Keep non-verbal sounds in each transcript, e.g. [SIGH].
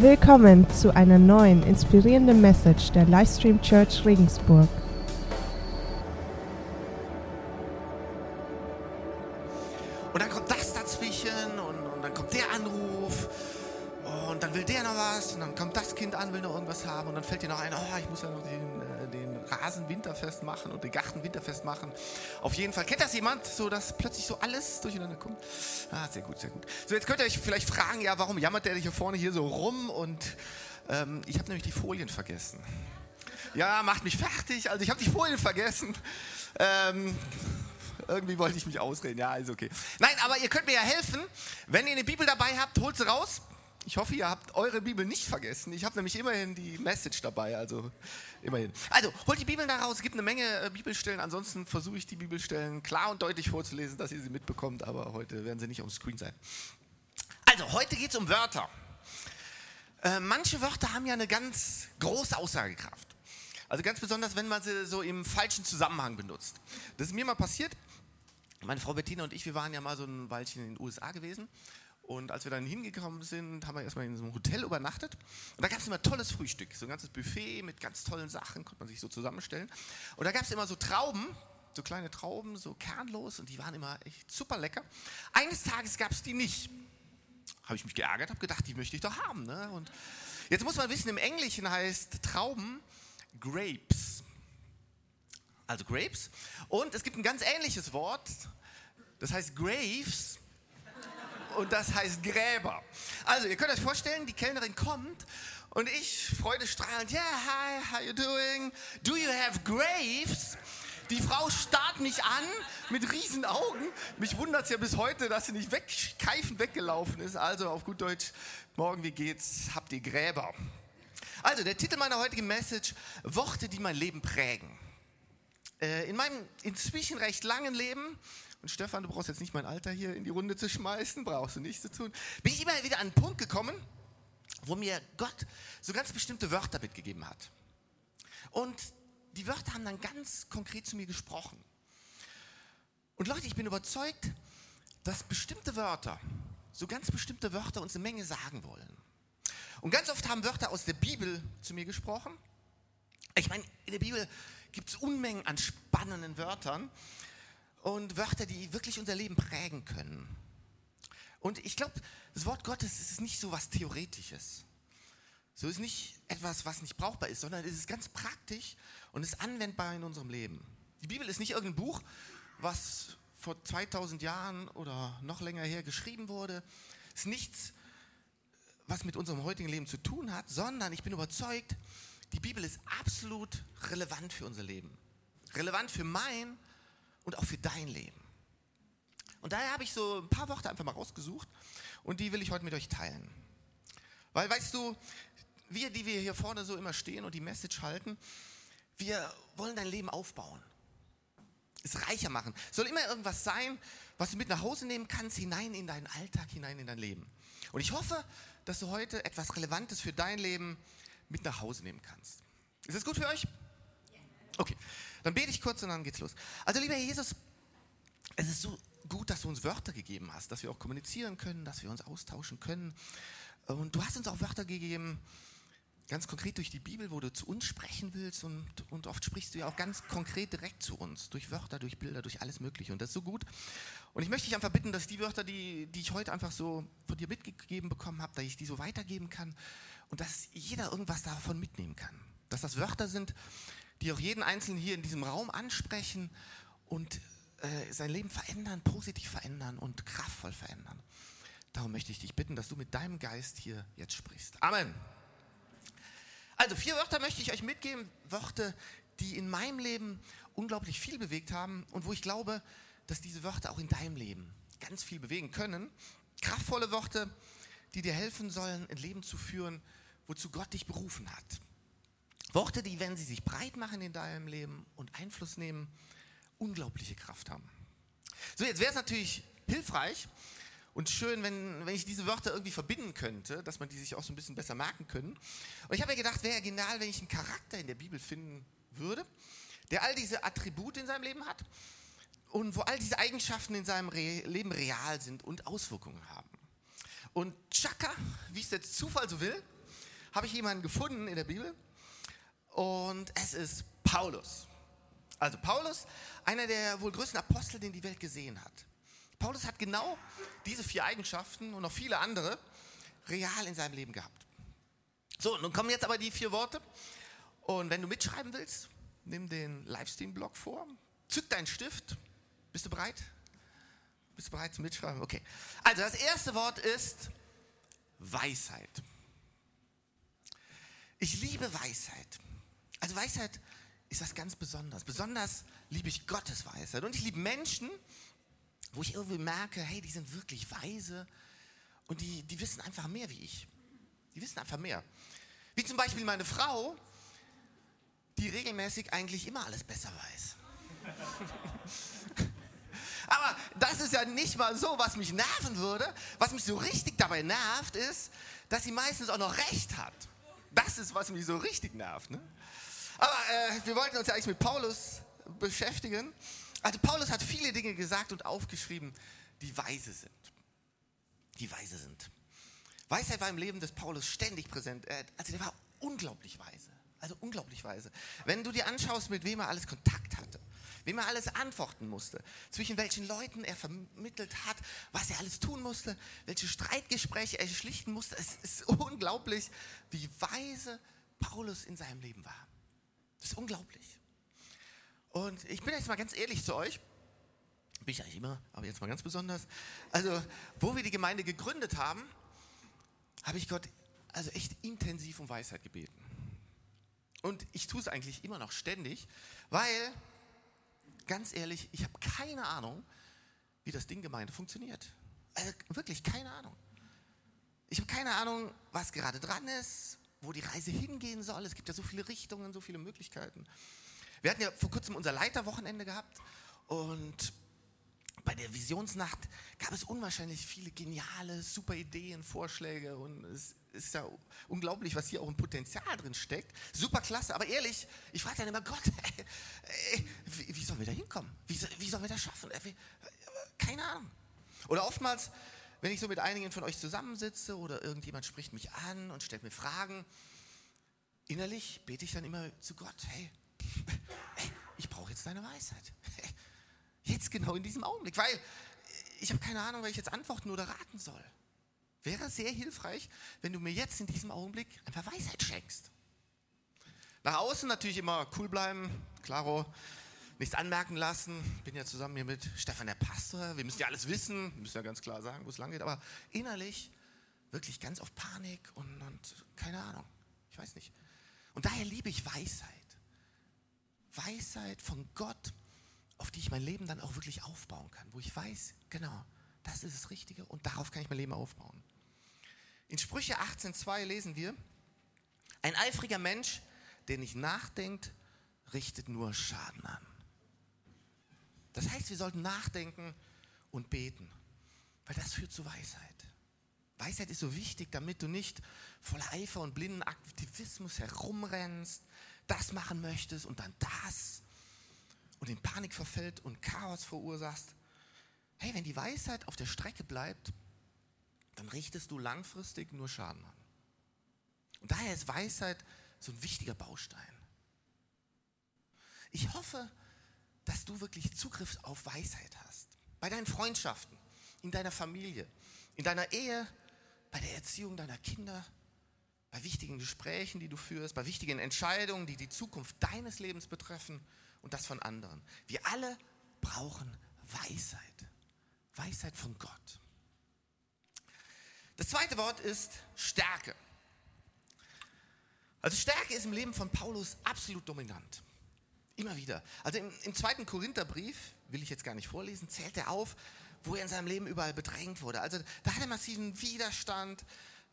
Willkommen zu einer neuen inspirierenden Message der Livestream Church Regensburg. Und dann kommt das dazwischen und, und dann kommt der Anruf und dann will der noch was und dann kommt das Kind an, will noch irgendwas haben und dann fällt dir noch ein, oh, ich muss ja noch den, äh, den Rasen winterfest machen und den Garten winterfest machen. Auf jeden Fall. Kennt das jemand, so dass plötzlich so alles durcheinander kommt? Ah, sehr gut, sehr gut. So, jetzt könnt ihr euch vielleicht fragen, ja, warum jammert der hier vorne hier so rum und ähm, ich habe nämlich die Folien vergessen. Ja, macht mich fertig. Also ich habe die Folien vergessen. Ähm, irgendwie wollte ich mich ausreden. Ja, ist okay. Nein, aber ihr könnt mir ja helfen. Wenn ihr eine Bibel dabei habt, holt sie raus. Ich hoffe, ihr habt eure Bibel nicht vergessen. Ich habe nämlich immerhin die Message dabei, also immerhin. Also, holt die Bibel da raus. Gibt eine Menge äh, Bibelstellen. Ansonsten versuche ich die Bibelstellen klar und deutlich vorzulesen, dass ihr sie mitbekommt. Aber heute werden sie nicht auf dem Screen sein. Also, heute geht es um Wörter. Äh, manche Wörter haben ja eine ganz große Aussagekraft. Also ganz besonders, wenn man sie so im falschen Zusammenhang benutzt. Das ist mir mal passiert. Meine Frau Bettina und ich, wir waren ja mal so ein Weilchen in den USA gewesen. Und als wir dann hingekommen sind, haben wir erstmal in so einem Hotel übernachtet. Und da gab es immer tolles Frühstück. So ein ganzes Buffet mit ganz tollen Sachen, konnte man sich so zusammenstellen. Und da gab es immer so Trauben, so kleine Trauben, so kernlos. Und die waren immer echt super lecker. Eines Tages gab es die nicht. Habe ich mich geärgert, habe gedacht, die möchte ich doch haben. Ne? Und jetzt muss man wissen, im Englischen heißt Trauben Grapes. Also Grapes. Und es gibt ein ganz ähnliches Wort, das heißt Graves und das heißt Gräber. Also ihr könnt euch vorstellen, die Kellnerin kommt und ich, freudestrahlend, yeah, hi, how you doing? Do you have graves? Die Frau starrt mich an mit riesen Augen. Mich wundert es ja bis heute, dass sie nicht wegkeifend weggelaufen ist. Also auf gut Deutsch, morgen, wie geht's? Habt ihr Gräber? Also der Titel meiner heutigen Message, Worte, die mein Leben prägen. Äh, in meinem inzwischen recht langen Leben, und Stefan, du brauchst jetzt nicht mein Alter hier in die Runde zu schmeißen, brauchst du nichts zu tun, bin ich immer wieder an einen Punkt gekommen, wo mir Gott so ganz bestimmte Wörter mitgegeben hat. Und die Wörter haben dann ganz konkret zu mir gesprochen. Und Leute, ich bin überzeugt, dass bestimmte Wörter, so ganz bestimmte Wörter uns eine Menge sagen wollen. Und ganz oft haben Wörter aus der Bibel zu mir gesprochen. Ich meine, in der Bibel gibt es Unmengen an spannenden Wörtern und Wörter, die wirklich unser Leben prägen können. Und ich glaube, das Wort Gottes ist nicht so was Theoretisches. So ist nicht etwas, was nicht brauchbar ist, sondern es ist ganz praktisch und ist anwendbar in unserem Leben. Die Bibel ist nicht irgendein Buch, was vor 2000 Jahren oder noch länger her geschrieben wurde. Es ist nichts, was mit unserem heutigen Leben zu tun hat, sondern ich bin überzeugt, die Bibel ist absolut relevant für unser Leben. Relevant für mein und auch für dein Leben. Und daher habe ich so ein paar Worte einfach mal rausgesucht und die will ich heute mit euch teilen. Weil, weißt du, wir, die wir hier vorne so immer stehen und die Message halten, wir wollen dein Leben aufbauen. Es reicher machen. Soll immer irgendwas sein, was du mit nach Hause nehmen kannst, hinein in deinen Alltag, hinein in dein Leben. Und ich hoffe, dass du heute etwas Relevantes für dein Leben mit nach Hause nehmen kannst. Ist das gut für euch? Dann bete ich kurz und dann geht's los. Also lieber Jesus, es ist so gut, dass du uns Wörter gegeben hast, dass wir auch kommunizieren können, dass wir uns austauschen können. Und du hast uns auch Wörter gegeben, ganz konkret durch die Bibel, wo du zu uns sprechen willst und, und oft sprichst du ja auch ganz konkret direkt zu uns, durch Wörter, durch Bilder, durch alles Mögliche und das ist so gut. Und ich möchte dich einfach bitten, dass die Wörter, die, die ich heute einfach so von dir mitgegeben bekommen habe, dass ich die so weitergeben kann und dass jeder irgendwas davon mitnehmen kann. Dass das Wörter sind, die auch jeden Einzelnen hier in diesem Raum ansprechen und äh, sein Leben verändern, positiv verändern und kraftvoll verändern. Darum möchte ich dich bitten, dass du mit deinem Geist hier jetzt sprichst. Amen. Also vier Wörter möchte ich euch mitgeben, Worte, die in meinem Leben unglaublich viel bewegt haben und wo ich glaube, dass diese Wörter auch in deinem Leben ganz viel bewegen können. Kraftvolle Worte, die dir helfen sollen, ein Leben zu führen, wozu Gott dich berufen hat. Worte, die, wenn sie sich breit machen in deinem Leben und Einfluss nehmen, unglaubliche Kraft haben. So, jetzt wäre es natürlich hilfreich, und schön, wenn, wenn ich diese Wörter irgendwie verbinden könnte, dass man die sich auch so ein bisschen besser merken können. Und ich habe mir gedacht, wäre ja genial, wenn ich einen Charakter in der Bibel finden würde, der all diese Attribute in seinem Leben hat und wo all diese Eigenschaften in seinem Re Leben real sind und Auswirkungen haben. Und Chaka, wie es der Zufall so will, habe ich jemanden gefunden in der Bibel und es ist Paulus. Also Paulus, einer der wohl größten Apostel, den die Welt gesehen hat. Paulus hat genau diese vier Eigenschaften und noch viele andere real in seinem Leben gehabt. So, nun kommen jetzt aber die vier Worte. Und wenn du mitschreiben willst, nimm den Livestream-Blog vor, zück deinen Stift. Bist du bereit? Bist du bereit zum Mitschreiben? Okay. Also das erste Wort ist Weisheit. Ich liebe Weisheit. Also Weisheit ist was ganz Besonderes. Besonders liebe ich Gottes Weisheit. Und ich liebe Menschen, wo ich irgendwie merke, hey, die sind wirklich weise und die, die wissen einfach mehr wie ich. Die wissen einfach mehr. Wie zum Beispiel meine Frau, die regelmäßig eigentlich immer alles besser weiß. [LAUGHS] Aber das ist ja nicht mal so, was mich nerven würde. Was mich so richtig dabei nervt, ist, dass sie meistens auch noch recht hat. Das ist, was mich so richtig nervt. Ne? Aber äh, wir wollten uns ja eigentlich mit Paulus beschäftigen. Also Paulus hat viele Dinge gesagt und aufgeschrieben, die weise sind. Die weise sind. Weisheit war im Leben des Paulus ständig präsent. Also der war unglaublich weise. Also unglaublich weise. Wenn du dir anschaust, mit wem er alles Kontakt hatte, wem er alles antworten musste, zwischen welchen Leuten er vermittelt hat, was er alles tun musste, welche Streitgespräche er schlichten musste. Es ist [LAUGHS] unglaublich, wie weise Paulus in seinem Leben war. Das ist unglaublich. Und ich bin jetzt mal ganz ehrlich zu euch. Bin ich eigentlich immer, aber jetzt mal ganz besonders. Also, wo wir die Gemeinde gegründet haben, habe ich Gott also echt intensiv um Weisheit gebeten. Und ich tue es eigentlich immer noch ständig, weil, ganz ehrlich, ich habe keine Ahnung, wie das Ding Gemeinde funktioniert. Also wirklich keine Ahnung. Ich habe keine Ahnung, was gerade dran ist, wo die Reise hingehen soll. Es gibt ja so viele Richtungen, so viele Möglichkeiten. Wir hatten ja vor kurzem unser Leiterwochenende gehabt und bei der Visionsnacht gab es unwahrscheinlich viele geniale, super Ideen, Vorschläge und es ist ja unglaublich, was hier auch ein Potenzial drin steckt. Super klasse, aber ehrlich, ich frage dann immer Gott, [LAUGHS] ey, wie, wie, sollen wir da hinkommen? Wie, wie sollen wir das schaffen? Keine Ahnung. Oder oftmals, wenn ich so mit einigen von euch zusammensitze oder irgendjemand spricht mich an und stellt mir Fragen, innerlich bete ich dann immer zu Gott, hey, [LAUGHS] ich brauche jetzt deine Weisheit. [LAUGHS] Jetzt genau in diesem Augenblick, weil ich habe keine Ahnung, weil ich jetzt antworten oder raten soll. Wäre sehr hilfreich, wenn du mir jetzt in diesem Augenblick einfach Weisheit schenkst. Nach außen natürlich immer cool bleiben, klaro, nichts anmerken lassen. Bin ja zusammen hier mit Stefan der Pastor. Wir müssen ja alles wissen, wir müssen ja ganz klar sagen, wo es lang geht. Aber innerlich wirklich ganz auf Panik und, und keine Ahnung. Ich weiß nicht. Und daher liebe ich Weisheit. Weisheit von Gott auf die ich mein Leben dann auch wirklich aufbauen kann, wo ich weiß, genau, das ist das Richtige und darauf kann ich mein Leben aufbauen. In Sprüche 18.2 lesen wir, ein eifriger Mensch, der nicht nachdenkt, richtet nur Schaden an. Das heißt, wir sollten nachdenken und beten, weil das führt zu Weisheit. Weisheit ist so wichtig, damit du nicht voller Eifer und blinden Aktivismus herumrennst, das machen möchtest und dann das und in Panik verfällt und Chaos verursachst. Hey, wenn die Weisheit auf der Strecke bleibt, dann richtest du langfristig nur Schaden an. Und daher ist Weisheit so ein wichtiger Baustein. Ich hoffe, dass du wirklich Zugriff auf Weisheit hast. Bei deinen Freundschaften, in deiner Familie, in deiner Ehe, bei der Erziehung deiner Kinder, bei wichtigen Gesprächen, die du führst, bei wichtigen Entscheidungen, die die Zukunft deines Lebens betreffen und das von anderen. Wir alle brauchen Weisheit. Weisheit von Gott. Das zweite Wort ist Stärke. Also Stärke ist im Leben von Paulus absolut dominant. Immer wieder. Also im, im zweiten Korintherbrief, will ich jetzt gar nicht vorlesen, zählt er auf, wo er in seinem Leben überall bedrängt wurde. Also da hat er massiven Widerstand,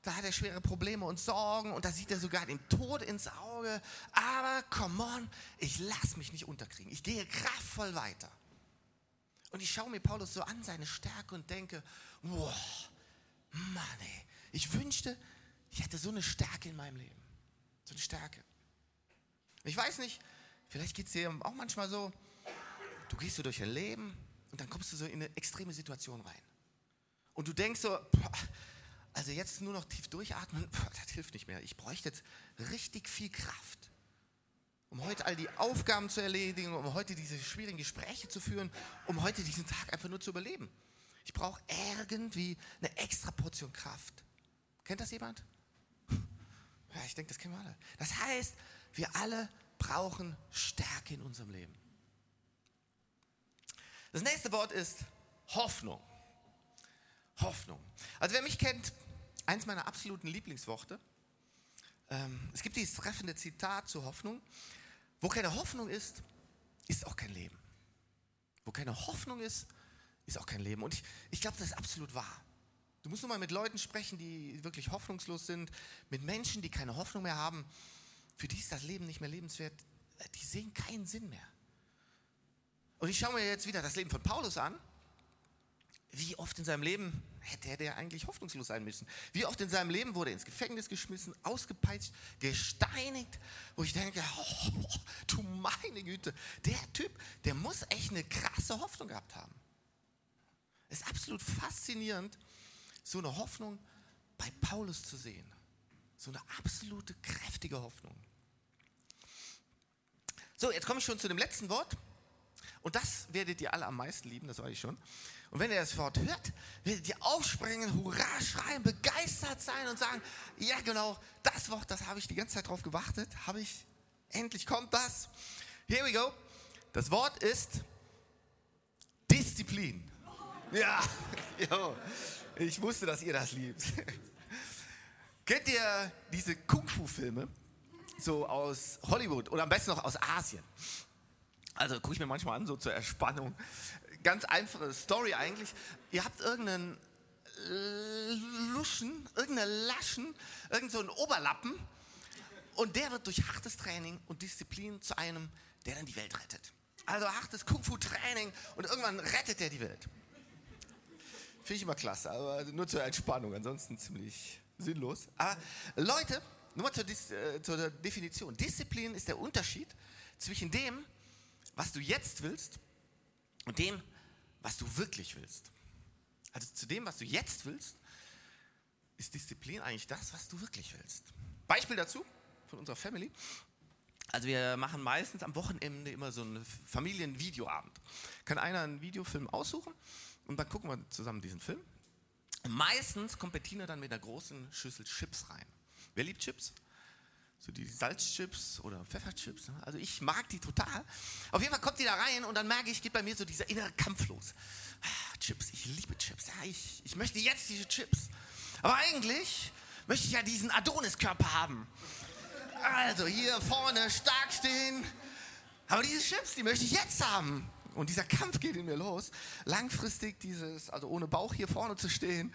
da hat er schwere Probleme und Sorgen und da sieht er sogar den Tod ins Auge. Aber come on, ich lasse mich nicht unterkriegen. Ich gehe kraftvoll weiter. Und ich schaue mir Paulus so an, seine Stärke und denke, wow, Mann ey, ich wünschte, ich hätte so eine Stärke in meinem Leben. So eine Stärke. Ich weiß nicht, vielleicht geht es dir auch manchmal so, du gehst so durch dein Leben und dann kommst du so in eine extreme Situation rein. Und du denkst so, also jetzt nur noch tief durchatmen, [LAUGHS] das hilft nicht mehr. Ich bräuchte jetzt richtig viel Kraft, um heute all die Aufgaben zu erledigen, um heute diese schwierigen Gespräche zu führen, um heute diesen Tag einfach nur zu überleben. Ich brauche irgendwie eine extra Portion Kraft. Kennt das jemand? [LAUGHS] Ja, ich denke, das kennen wir alle. Das heißt, wir alle brauchen Stärke in unserem Leben. Das nächste Wort ist Hoffnung. Hoffnung. Also wer mich kennt, eins meiner absoluten Lieblingsworte. Ähm, es gibt dieses treffende Zitat zur Hoffnung. Wo keine Hoffnung ist, ist auch kein Leben. Wo keine Hoffnung ist, ist auch kein Leben. Und ich, ich glaube, das ist absolut wahr. Du musst nur mal mit Leuten sprechen, die wirklich hoffnungslos sind, mit Menschen, die keine Hoffnung mehr haben. Für die ist das Leben nicht mehr lebenswert. Die sehen keinen Sinn mehr. Und ich schaue mir jetzt wieder das Leben von Paulus an. Wie oft in seinem Leben hätte er eigentlich hoffnungslos sein müssen? Wie oft in seinem Leben wurde er ins Gefängnis geschmissen, ausgepeitscht, gesteinigt, wo ich denke, [LAUGHS] oh, du meine Güte, der Typ, der muss echt eine krasse Hoffnung gehabt haben. Es ist absolut faszinierend, so eine Hoffnung bei Paulus zu sehen. So eine absolute kräftige Hoffnung. So, jetzt komme ich schon zu dem letzten Wort. Und das werdet ihr alle am meisten lieben, das weiß ich schon. Und wenn ihr das Wort hört, werdet ihr aufspringen, hurra schreien, begeistert sein und sagen, ja genau, das Wort, das habe ich die ganze Zeit drauf gewartet, habe ich, endlich kommt das. Here we go. Das Wort ist Disziplin. Ja, [LAUGHS] ich wusste, dass ihr das liebt. [LAUGHS] Kennt ihr diese Kung-Fu-Filme? So aus Hollywood oder am besten noch aus Asien. Also gucke ich mir manchmal an, so zur Erspannung. Ganz einfache Story eigentlich. Ihr habt irgendeinen Luschen, irgendeine Laschen, irgendeinen Oberlappen und der wird durch hartes Training und Disziplin zu einem, der dann die Welt rettet. Also hartes Kung-Fu-Training und irgendwann rettet er die Welt. Finde ich immer klasse, aber nur zur Entspannung, ansonsten ziemlich sinnlos. Aber Leute, nur mal zur, äh, zur Definition. Disziplin ist der Unterschied zwischen dem, was du jetzt willst und dem, was du wirklich willst. Also zu dem, was du jetzt willst, ist Disziplin eigentlich das, was du wirklich willst. Beispiel dazu von unserer Family. Also wir machen meistens am Wochenende immer so einen Familienvideoabend. Kann einer einen Videofilm aussuchen und dann gucken wir zusammen diesen Film. Meistens kommt Bettina dann mit einer großen Schüssel Chips rein. Wer liebt Chips? so die Salzchips oder Pfefferchips. Ne? Also ich mag die total. Auf jeden Fall kommt die da rein und dann merke ich, geht bei mir so dieser innere Kampf los. Ah, Chips, ich liebe Chips. Ja, ich, ich möchte jetzt diese Chips. Aber eigentlich möchte ich ja diesen Adonis-Körper haben. Also hier vorne stark stehen. Aber diese Chips, die möchte ich jetzt haben. Und dieser Kampf geht in mir los. Langfristig dieses, also ohne Bauch hier vorne zu stehen.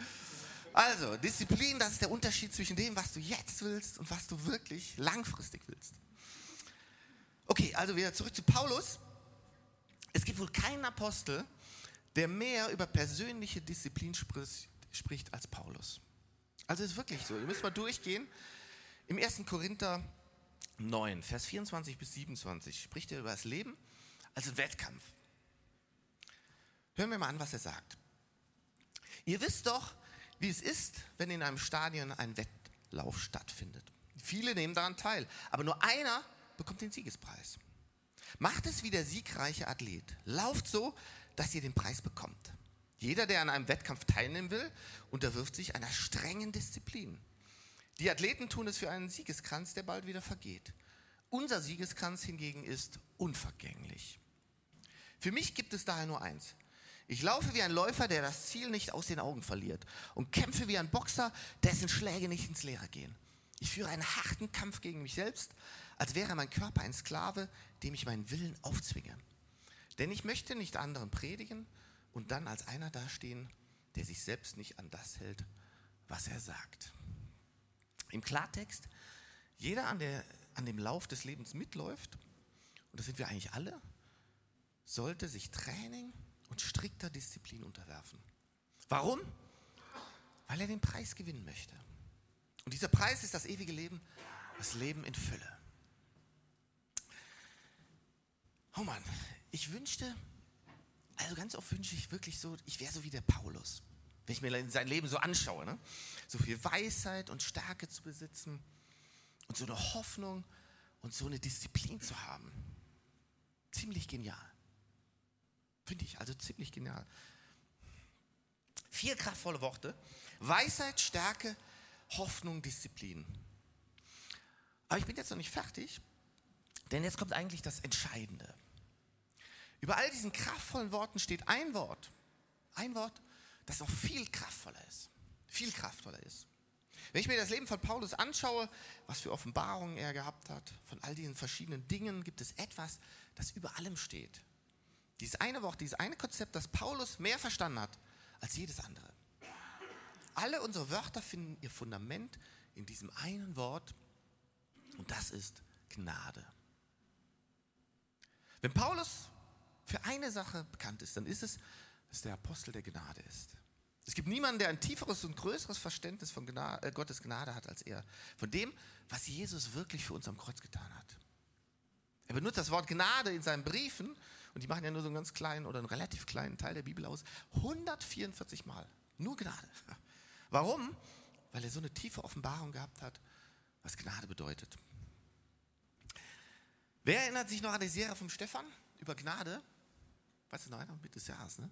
Also, Disziplin, das ist der Unterschied zwischen dem, was du jetzt willst und was du wirklich langfristig willst. Okay, also wieder zurück zu Paulus. Es gibt wohl keinen Apostel, der mehr über persönliche Disziplin spricht als Paulus. Also ist wirklich so. Ihr müsst mal durchgehen. Im 1. Korinther 9, Vers 24 bis 27 spricht er über das Leben als Wettkampf. Hören wir mal an, was er sagt. Ihr wisst doch, wie es ist, wenn in einem Stadion ein Wettlauf stattfindet. Viele nehmen daran teil, aber nur einer bekommt den Siegespreis. Macht es wie der siegreiche Athlet. Lauft so, dass ihr den Preis bekommt. Jeder, der an einem Wettkampf teilnehmen will, unterwirft sich einer strengen Disziplin. Die Athleten tun es für einen Siegeskranz, der bald wieder vergeht. Unser Siegeskranz hingegen ist unvergänglich. Für mich gibt es daher nur eins. Ich laufe wie ein Läufer, der das Ziel nicht aus den Augen verliert und kämpfe wie ein Boxer, dessen Schläge nicht ins Leere gehen. Ich führe einen harten Kampf gegen mich selbst, als wäre mein Körper ein Sklave, dem ich meinen Willen aufzwinge. Denn ich möchte nicht anderen predigen und dann als einer dastehen, der sich selbst nicht an das hält, was er sagt. Im Klartext, jeder an, der, an dem Lauf des Lebens mitläuft, und das sind wir eigentlich alle, sollte sich Training und strikter Disziplin unterwerfen. Warum? Weil er den Preis gewinnen möchte. Und dieser Preis ist das ewige Leben, das Leben in Fülle. Oh Mann, ich wünschte, also ganz oft wünsche ich wirklich so, ich wäre so wie der Paulus. Wenn ich mir sein Leben so anschaue, ne? so viel Weisheit und Stärke zu besitzen und so eine Hoffnung und so eine Disziplin zu haben. Ziemlich genial. Finde ich, also ziemlich genial. Vier kraftvolle Worte. Weisheit, Stärke, Hoffnung, Disziplin. Aber ich bin jetzt noch nicht fertig, denn jetzt kommt eigentlich das Entscheidende. Über all diesen kraftvollen Worten steht ein Wort. Ein Wort, das noch viel kraftvoller ist. Viel kraftvoller ist. Wenn ich mir das Leben von Paulus anschaue, was für Offenbarungen er gehabt hat, von all diesen verschiedenen Dingen, gibt es etwas, das über allem steht. Dieses eine Wort, dieses eine Konzept, das Paulus mehr verstanden hat als jedes andere. Alle unsere Wörter finden ihr Fundament in diesem einen Wort und das ist Gnade. Wenn Paulus für eine Sache bekannt ist, dann ist es, dass der Apostel der Gnade ist. Es gibt niemanden, der ein tieferes und größeres Verständnis von Gnade, äh, Gottes Gnade hat als er. Von dem, was Jesus wirklich für uns am Kreuz getan hat. Er benutzt das Wort Gnade in seinen Briefen und die machen ja nur so einen ganz kleinen oder einen relativ kleinen Teil der Bibel aus. 144 Mal. Nur Gnade. [LAUGHS] Warum? Weil er so eine tiefe Offenbarung gehabt hat, was Gnade bedeutet. Wer erinnert sich noch an die Serie vom Stefan über Gnade? Weißt du noch einer? Mitte des Jahres, ne?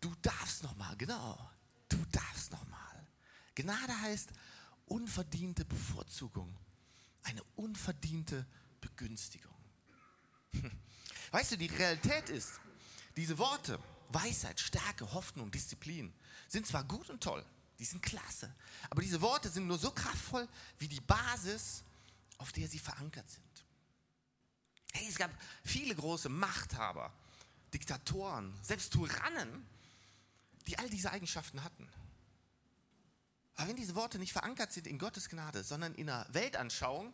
Du darfst noch mal, genau. Du darfst noch mal. Gnade heißt unverdiente Bevorzugung, eine unverdiente Begünstigung. [LAUGHS] Weißt du, die Realität ist, diese Worte, Weisheit, Stärke, Hoffnung, Disziplin, sind zwar gut und toll, die sind klasse, aber diese Worte sind nur so kraftvoll wie die Basis, auf der sie verankert sind. Hey, es gab viele große Machthaber, Diktatoren, selbst Tyrannen, die all diese Eigenschaften hatten. Aber wenn diese Worte nicht verankert sind in Gottes Gnade, sondern in einer Weltanschauung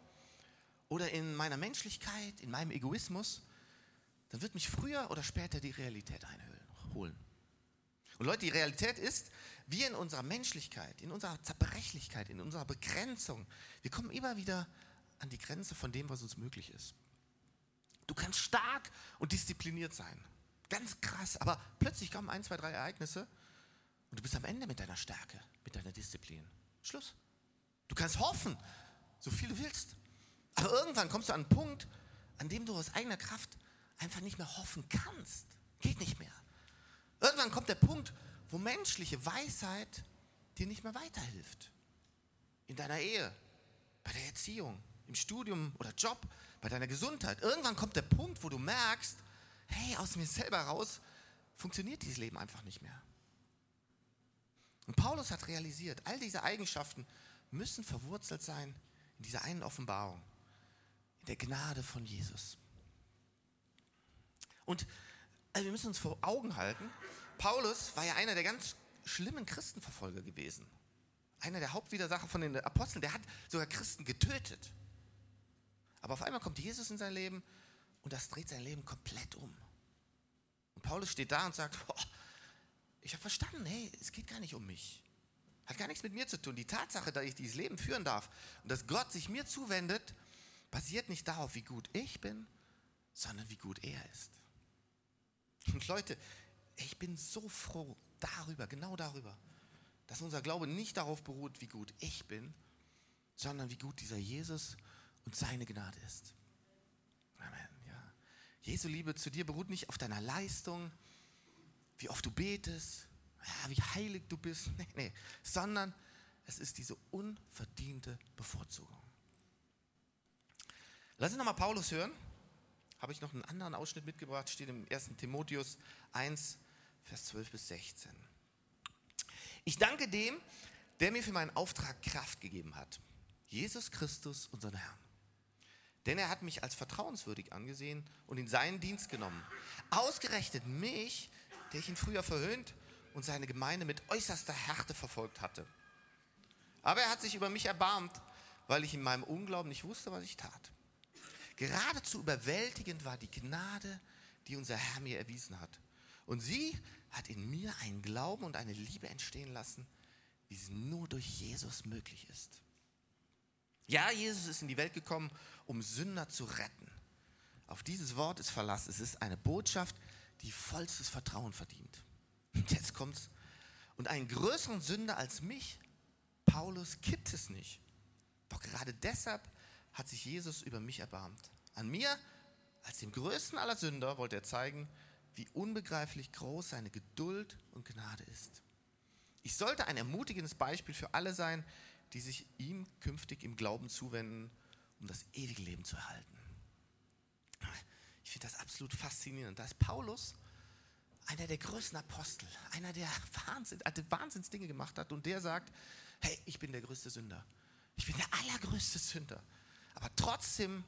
oder in meiner Menschlichkeit, in meinem Egoismus, dann wird mich früher oder später die Realität einholen. Und Leute, die Realität ist, wir in unserer Menschlichkeit, in unserer Zerbrechlichkeit, in unserer Begrenzung, wir kommen immer wieder an die Grenze von dem, was uns möglich ist. Du kannst stark und diszipliniert sein. Ganz krass. Aber plötzlich kommen ein, zwei, drei Ereignisse und du bist am Ende mit deiner Stärke, mit deiner Disziplin. Schluss. Du kannst hoffen, so viel du willst. Aber irgendwann kommst du an einen Punkt, an dem du aus eigener Kraft einfach nicht mehr hoffen kannst. Geht nicht mehr. Irgendwann kommt der Punkt, wo menschliche Weisheit dir nicht mehr weiterhilft. In deiner Ehe, bei der Erziehung, im Studium oder Job, bei deiner Gesundheit. Irgendwann kommt der Punkt, wo du merkst, hey, aus mir selber raus funktioniert dieses Leben einfach nicht mehr. Und Paulus hat realisiert, all diese Eigenschaften müssen verwurzelt sein in dieser einen Offenbarung, der Gnade von Jesus. Und also wir müssen uns vor Augen halten, Paulus war ja einer der ganz schlimmen Christenverfolger gewesen. Einer der Hauptwidersacher von den Aposteln, der hat sogar Christen getötet. Aber auf einmal kommt Jesus in sein Leben und das dreht sein Leben komplett um. Und Paulus steht da und sagt, boah, ich habe verstanden, hey, es geht gar nicht um mich. Hat gar nichts mit mir zu tun. Die Tatsache, dass ich dieses Leben führen darf und dass Gott sich mir zuwendet, basiert nicht darauf, wie gut ich bin, sondern wie gut er ist. Und Leute, ich bin so froh darüber, genau darüber, dass unser Glaube nicht darauf beruht, wie gut ich bin, sondern wie gut dieser Jesus und seine Gnade ist. Amen. Ja. Jesu Liebe zu dir beruht nicht auf deiner Leistung, wie oft du betest, ja, wie heilig du bist, [LAUGHS] nee, nee, sondern es ist diese unverdiente Bevorzugung. Lass uns nochmal Paulus hören. Habe ich noch einen anderen Ausschnitt mitgebracht, steht im 1. Timotheus 1, Vers 12 bis 16. Ich danke dem, der mir für meinen Auftrag Kraft gegeben hat. Jesus Christus, unseren Herrn. Denn er hat mich als vertrauenswürdig angesehen und in seinen Dienst genommen. Ausgerechnet mich, der ich ihn früher verhöhnt und seine Gemeinde mit äußerster Härte verfolgt hatte. Aber er hat sich über mich erbarmt, weil ich in meinem Unglauben nicht wusste, was ich tat. Geradezu überwältigend war die Gnade, die unser Herr mir erwiesen hat. Und sie hat in mir einen Glauben und eine Liebe entstehen lassen, wie sie nur durch Jesus möglich ist. Ja, Jesus ist in die Welt gekommen, um Sünder zu retten. Auf dieses Wort ist Verlass. Es ist eine Botschaft, die vollstes Vertrauen verdient. Und jetzt kommt's. Und einen größeren Sünder als mich, Paulus, gibt es nicht. Doch gerade deshalb hat sich Jesus über mich erbarmt. An mir, als dem größten aller Sünder, wollte er zeigen, wie unbegreiflich groß seine Geduld und Gnade ist. Ich sollte ein ermutigendes Beispiel für alle sein, die sich ihm künftig im Glauben zuwenden, um das ewige Leben zu erhalten. Ich finde das absolut faszinierend. Da ist Paulus, einer der größten Apostel, einer, der Wahnsinn, Wahnsinnsdinge gemacht hat und der sagt, hey, ich bin der größte Sünder. Ich bin der allergrößte Sünder. Aber trotzdem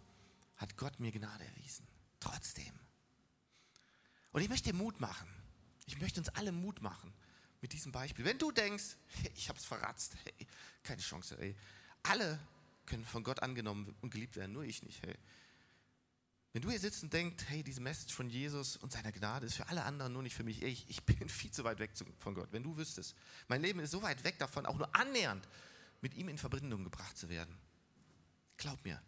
hat Gott mir Gnade erwiesen. Trotzdem. Und ich möchte dir Mut machen. Ich möchte uns alle Mut machen mit diesem Beispiel. Wenn du denkst, ich habe es verratzt, hey, keine Chance, ey. Alle können von Gott angenommen und geliebt werden, nur ich nicht. Hey. Wenn du hier sitzt und denkst, hey, diese Message von Jesus und seiner Gnade ist für alle anderen, nur nicht für mich. Ich, ich bin [LAUGHS] viel zu weit weg von Gott. Wenn du wüsstest, mein Leben ist so weit weg davon, auch nur annähernd mit ihm in Verbindung gebracht zu werden. Glaub mir,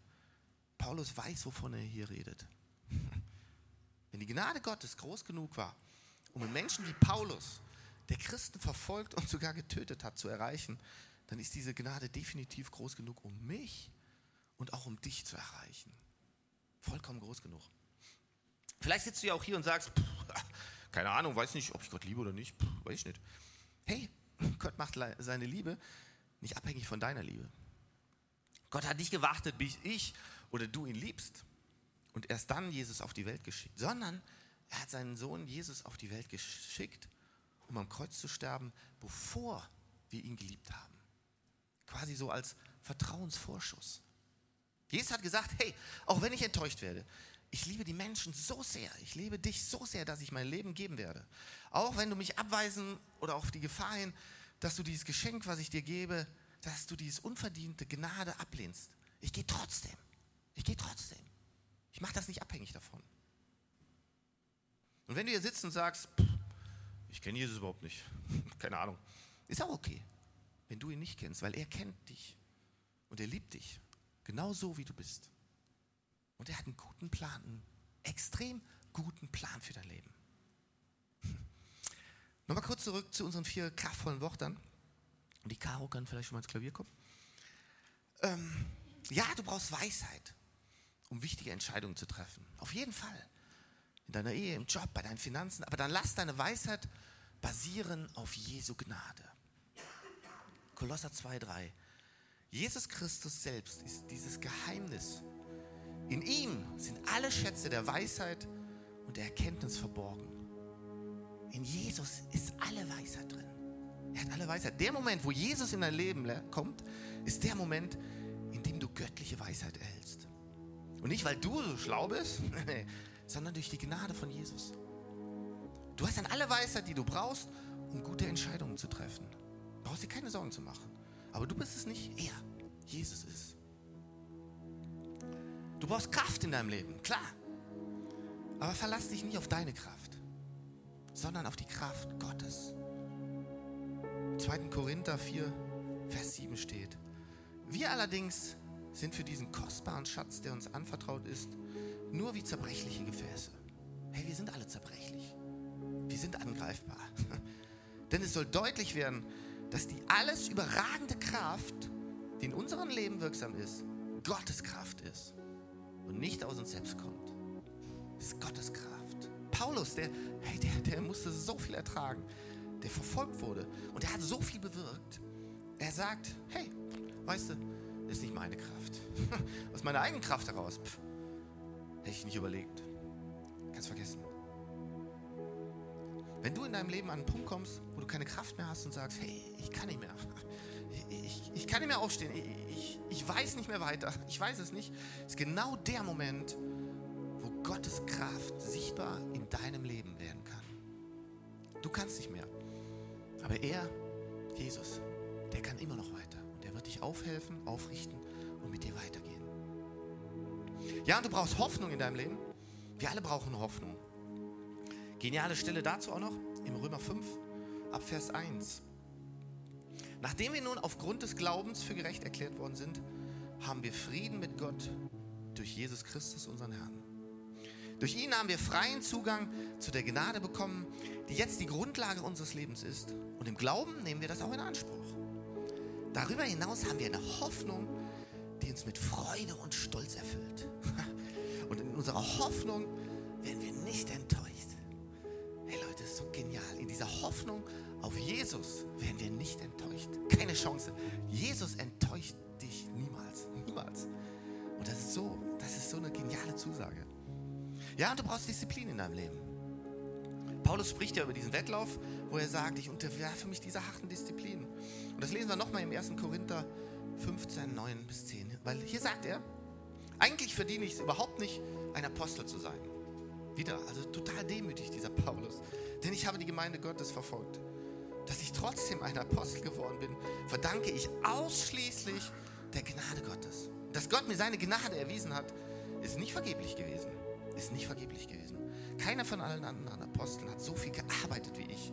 Paulus weiß, wovon er hier redet. [LAUGHS] Wenn die Gnade Gottes groß genug war, um einen Menschen wie Paulus, der Christen verfolgt und sogar getötet hat, zu erreichen, dann ist diese Gnade definitiv groß genug, um mich und auch um dich zu erreichen. Vollkommen groß genug. Vielleicht sitzt du ja auch hier und sagst, pff, [LAUGHS] keine Ahnung, weiß nicht, ob ich Gott liebe oder nicht, weiß ich nicht. Hey, [LAUGHS] Gott macht seine Liebe nicht abhängig von deiner Liebe. Gott hat nicht gewartet, bis ich oder du ihn liebst und erst dann Jesus auf die Welt geschickt, sondern er hat seinen Sohn Jesus auf die Welt geschickt, um am Kreuz zu sterben, bevor wir ihn geliebt haben. Quasi so als Vertrauensvorschuss. Jesus hat gesagt, hey, auch wenn ich enttäuscht werde, ich liebe die Menschen so sehr, ich liebe dich so sehr, dass ich mein Leben geben werde. Auch wenn du mich abweisen oder auf die Gefahr hin, dass du dieses Geschenk, was ich dir gebe, dass du dieses unverdiente Gnade ablehnst. Ich gehe trotzdem. Ich gehe trotzdem. Ich mache das nicht abhängig davon. Und wenn du hier sitzt und sagst, ich kenne Jesus überhaupt nicht, [LAUGHS] keine Ahnung, ist auch okay, wenn du ihn nicht kennst, weil er kennt dich und er liebt dich, genau so wie du bist. Und er hat einen guten Plan, einen extrem guten Plan für dein Leben. [LAUGHS] Nochmal kurz zurück zu unseren vier kraftvollen Wörtern. Und die Karo kann vielleicht schon mal ins Klavier kommen. Ähm, ja, du brauchst Weisheit, um wichtige Entscheidungen zu treffen. Auf jeden Fall. In deiner Ehe, im Job, bei deinen Finanzen. Aber dann lass deine Weisheit basieren auf Jesu Gnade. Kolosser 2,3. Jesus Christus selbst ist dieses Geheimnis. In ihm sind alle Schätze der Weisheit und der Erkenntnis verborgen. In Jesus ist alle Weisheit drin. Er hat alle Weisheit. Der Moment, wo Jesus in dein Leben kommt, ist der Moment, in dem du göttliche Weisheit erhältst. Und nicht, weil du so schlau bist, [LAUGHS] sondern durch die Gnade von Jesus. Du hast dann alle Weisheit, die du brauchst, um gute Entscheidungen zu treffen. Du brauchst dir keine Sorgen zu machen. Aber du bist es nicht, er, Jesus ist. Du brauchst Kraft in deinem Leben, klar. Aber verlass dich nicht auf deine Kraft, sondern auf die Kraft Gottes. 2. Korinther 4, Vers 7 steht. Wir allerdings sind für diesen kostbaren Schatz, der uns anvertraut ist, nur wie zerbrechliche Gefäße. Hey, wir sind alle zerbrechlich. Wir sind angreifbar. [LAUGHS] Denn es soll deutlich werden, dass die alles überragende Kraft, die in unserem Leben wirksam ist, Gottes Kraft ist und nicht aus uns selbst kommt. Es ist Gottes Kraft. Paulus, der, hey, der, der musste so viel ertragen der verfolgt wurde. Und er hat so viel bewirkt. Er sagt, hey, weißt du, das ist nicht meine Kraft. [LAUGHS] Aus meiner eigenen Kraft heraus, pff, hätte ich nicht überlegt. Kannst vergessen. Wenn du in deinem Leben an einen Punkt kommst, wo du keine Kraft mehr hast und sagst, hey, ich kann nicht mehr. [LAUGHS] Ich, ich kann nicht mehr aufstehen. Ich, ich, ich weiß nicht mehr weiter. Ich weiß es nicht. ist genau der Moment, wo Gottes Kraft sichtbar in deinem Leben werden kann. Du kannst nicht mehr. Aber er, Jesus, der kann immer noch weiter. Und er wird dich aufhelfen, aufrichten und mit dir weitergehen. Ja, und du brauchst Hoffnung in deinem Leben. Wir alle brauchen Hoffnung. Geniale Stelle dazu auch noch im Römer 5 ab Vers 1. Nachdem wir nun aufgrund des Glaubens für gerecht erklärt worden sind, haben wir Frieden mit Gott durch Jesus Christus, unseren Herrn. Durch ihn haben wir freien Zugang zu der Gnade bekommen, die jetzt die Grundlage unseres Lebens ist. Und im Glauben nehmen wir das auch in Anspruch. Darüber hinaus haben wir eine Hoffnung, die uns mit Freude und Stolz erfüllt. [LAUGHS] Und in unserer Hoffnung werden wir nicht enttäuscht. Hey Leute, ist so genial. In dieser Hoffnung auf Jesus werden wir nicht enttäuscht. Keine Chance. Jesus enttäuscht dich niemals. Niemals. Und das ist so, das ist so eine geniale Zusage. Ja, und du brauchst Disziplin in deinem Leben. Paulus spricht ja über diesen Wettlauf, wo er sagt, ich unterwerfe mich dieser harten Disziplin. Und das lesen wir nochmal im 1. Korinther 15, 9 bis 10. Weil hier sagt er, eigentlich verdiene ich es überhaupt nicht, ein Apostel zu sein. Wieder, also total demütig dieser Paulus. Denn ich habe die Gemeinde Gottes verfolgt. Dass ich trotzdem ein Apostel geworden bin, verdanke ich ausschließlich der Gnade Gottes. Dass Gott mir seine Gnade erwiesen hat, ist nicht vergeblich gewesen. Ist nicht vergeblich gewesen. Keiner von allen anderen Aposteln hat so viel gearbeitet wie ich.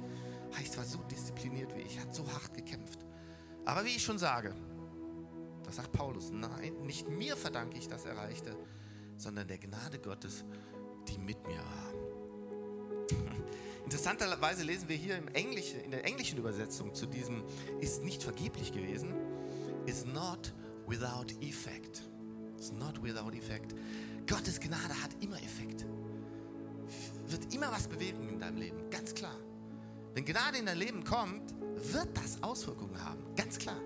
Heißt, war so diszipliniert wie ich, hat so hart gekämpft. Aber wie ich schon sage, das sagt Paulus, nein, nicht mir verdanke ich das Erreichte, sondern der Gnade Gottes, die mit mir war. [LAUGHS] Interessanterweise lesen wir hier im Englischen, in der englischen Übersetzung zu diesem ist nicht vergeblich gewesen, is not without effect. Is not without effect. Gottes Gnade hat immer Effekt. Wird immer was bewegen in deinem Leben, ganz klar. Wenn Gnade in dein Leben kommt, wird das Auswirkungen haben, ganz klar.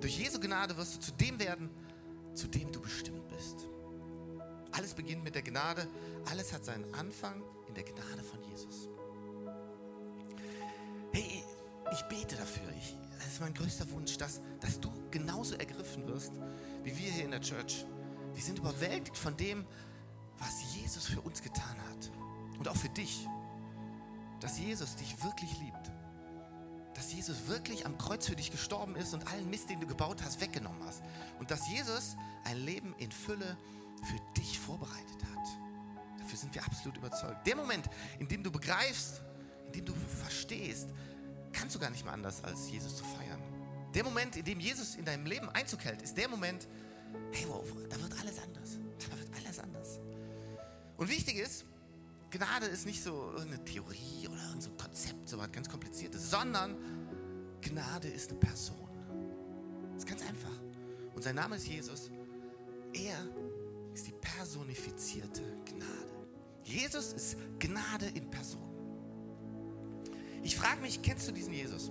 Durch Jesu Gnade wirst du zu dem werden, zu dem du bestimmt bist. Alles beginnt mit der Gnade. Alles hat seinen Anfang in der Gnade von Jesus. Hey, ich bete dafür. Ich, das ist mein größter Wunsch, dass, dass du genauso ergriffen wirst, wie wir hier in der Church. Wir sind überwältigt von dem, was Jesus für uns getan hat. Und auch für dich. Dass Jesus dich wirklich liebt dass Jesus wirklich am Kreuz für dich gestorben ist und allen Mist, den du gebaut hast, weggenommen hast. Und dass Jesus ein Leben in Fülle für dich vorbereitet hat. Dafür sind wir absolut überzeugt. Der Moment, in dem du begreifst, in dem du verstehst, kannst du gar nicht mehr anders, als Jesus zu feiern. Der Moment, in dem Jesus in deinem Leben Einzug hält, ist der Moment, hey, wow, da wird alles anders. Da wird alles anders. Und wichtig ist, Gnade ist nicht so eine Theorie oder so ein Konzept, so was ganz Kompliziertes, sondern Gnade ist eine Person. Das ist ganz einfach. Und sein Name ist Jesus. Er ist die personifizierte Gnade. Jesus ist Gnade in Person. Ich frage mich, kennst du diesen Jesus?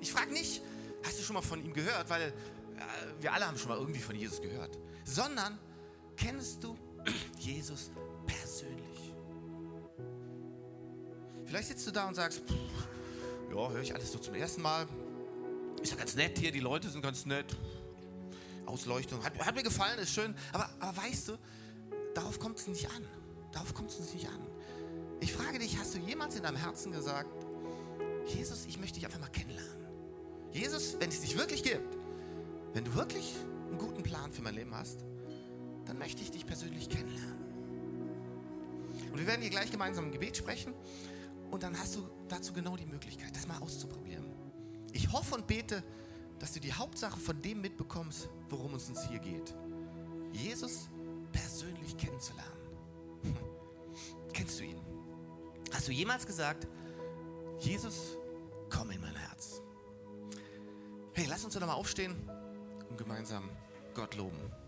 Ich frage nicht, hast du schon mal von ihm gehört, weil wir alle haben schon mal irgendwie von Jesus gehört, sondern kennst du [CLEARS THROAT] Jesus persönlich. Vielleicht sitzt du da und sagst, ja, höre ich alles so zum ersten Mal. Ist ja ganz nett hier, die Leute sind ganz nett. Ausleuchtung, hat, hat mir gefallen, ist schön. Aber, aber weißt du, darauf kommt es nicht an. Darauf kommt es nicht an. Ich frage dich, hast du jemals in deinem Herzen gesagt, Jesus, ich möchte dich einfach mal kennenlernen. Jesus, wenn es dich wirklich gibt, wenn du wirklich einen guten Plan für mein Leben hast, dann möchte ich dich persönlich kennenlernen. Und wir werden hier gleich gemeinsam ein Gebet sprechen und dann hast du dazu genau die Möglichkeit, das mal auszuprobieren. Ich hoffe und bete, dass du die Hauptsache von dem mitbekommst, worum es uns hier geht. Jesus persönlich kennenzulernen. [LAUGHS] Kennst du ihn? Hast du jemals gesagt, Jesus, komm in mein Herz? Hey, lass uns doch mal aufstehen und gemeinsam Gott loben.